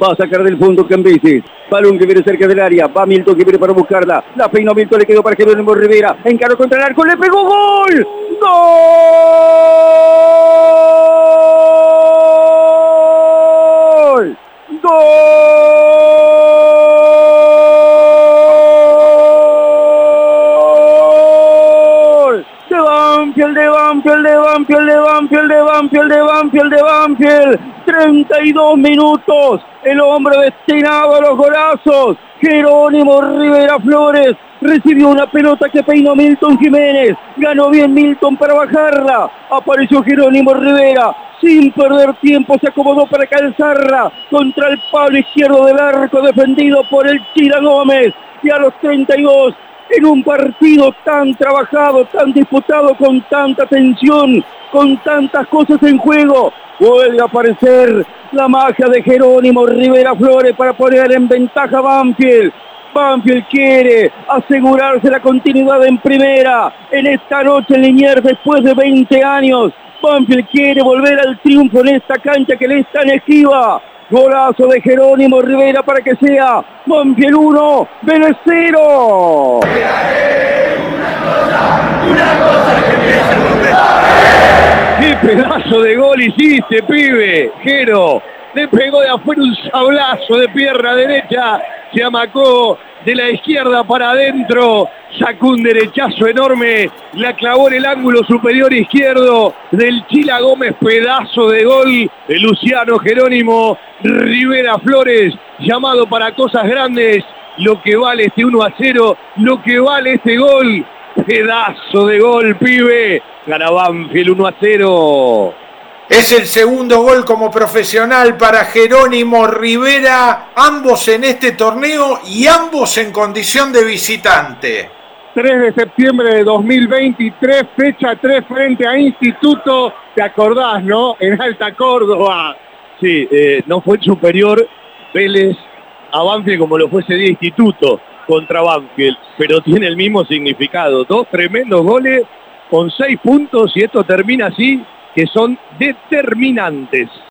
Va a sacar del fondo Cambises. Balón que viene cerca del área. Va Milton que viene para buscarla. La peina Milton le quedó para Jerónimo Rivera. Encaró contra el arco. Le pegó gol. ¡Gol! ¡Gol! De Banfield, de Banfield, de Banfield, de Banfield, de Banfield, de Banfield, de Banfield. 32 minutos. El hombre destinado a los golazos. Jerónimo Rivera Flores recibió una pelota que peinó Milton Jiménez. Ganó bien Milton para bajarla. Apareció Jerónimo Rivera. Sin perder tiempo se acomodó para calzarla contra el palo izquierdo del arco defendido por el Chira Gómez. Y a los 32 en un partido tan trabajado, tan disputado, con tanta tensión, con tantas cosas en juego. Vuelve a aparecer la magia de Jerónimo Rivera Flores para poner en ventaja a Banfield. Banfield quiere asegurarse la continuidad en primera en esta noche en Liniers después de 20 años. Banfield quiere volver al triunfo en esta cancha que le es tan esquiva. Golazo de Jerónimo Rivera para que sea Banfield 1, Vélez 0. ¡Qué pedazo de gol hiciste, pibe! Jero, le pegó de afuera un sablazo de pierna derecha, se amacó de la izquierda para adentro, sacó un derechazo enorme, la clavó en el ángulo superior izquierdo del Chila Gómez, pedazo de gol Luciano Jerónimo Rivera Flores, llamado para cosas grandes, lo que vale este 1 a 0, lo que vale este gol, pedazo de gol, pibe, gana Banfield 1 a 0. Es el segundo gol como profesional para Jerónimo Rivera, ambos en este torneo y ambos en condición de visitante. 3 de septiembre de 2023, fecha 3 frente a Instituto, ¿te acordás, no? En Alta Córdoba. Sí, eh, no fue superior Vélez a Banfield como lo fue ese día Instituto contra Banfield, pero tiene el mismo significado. Dos tremendos goles con seis puntos y esto termina así, que son determinantes.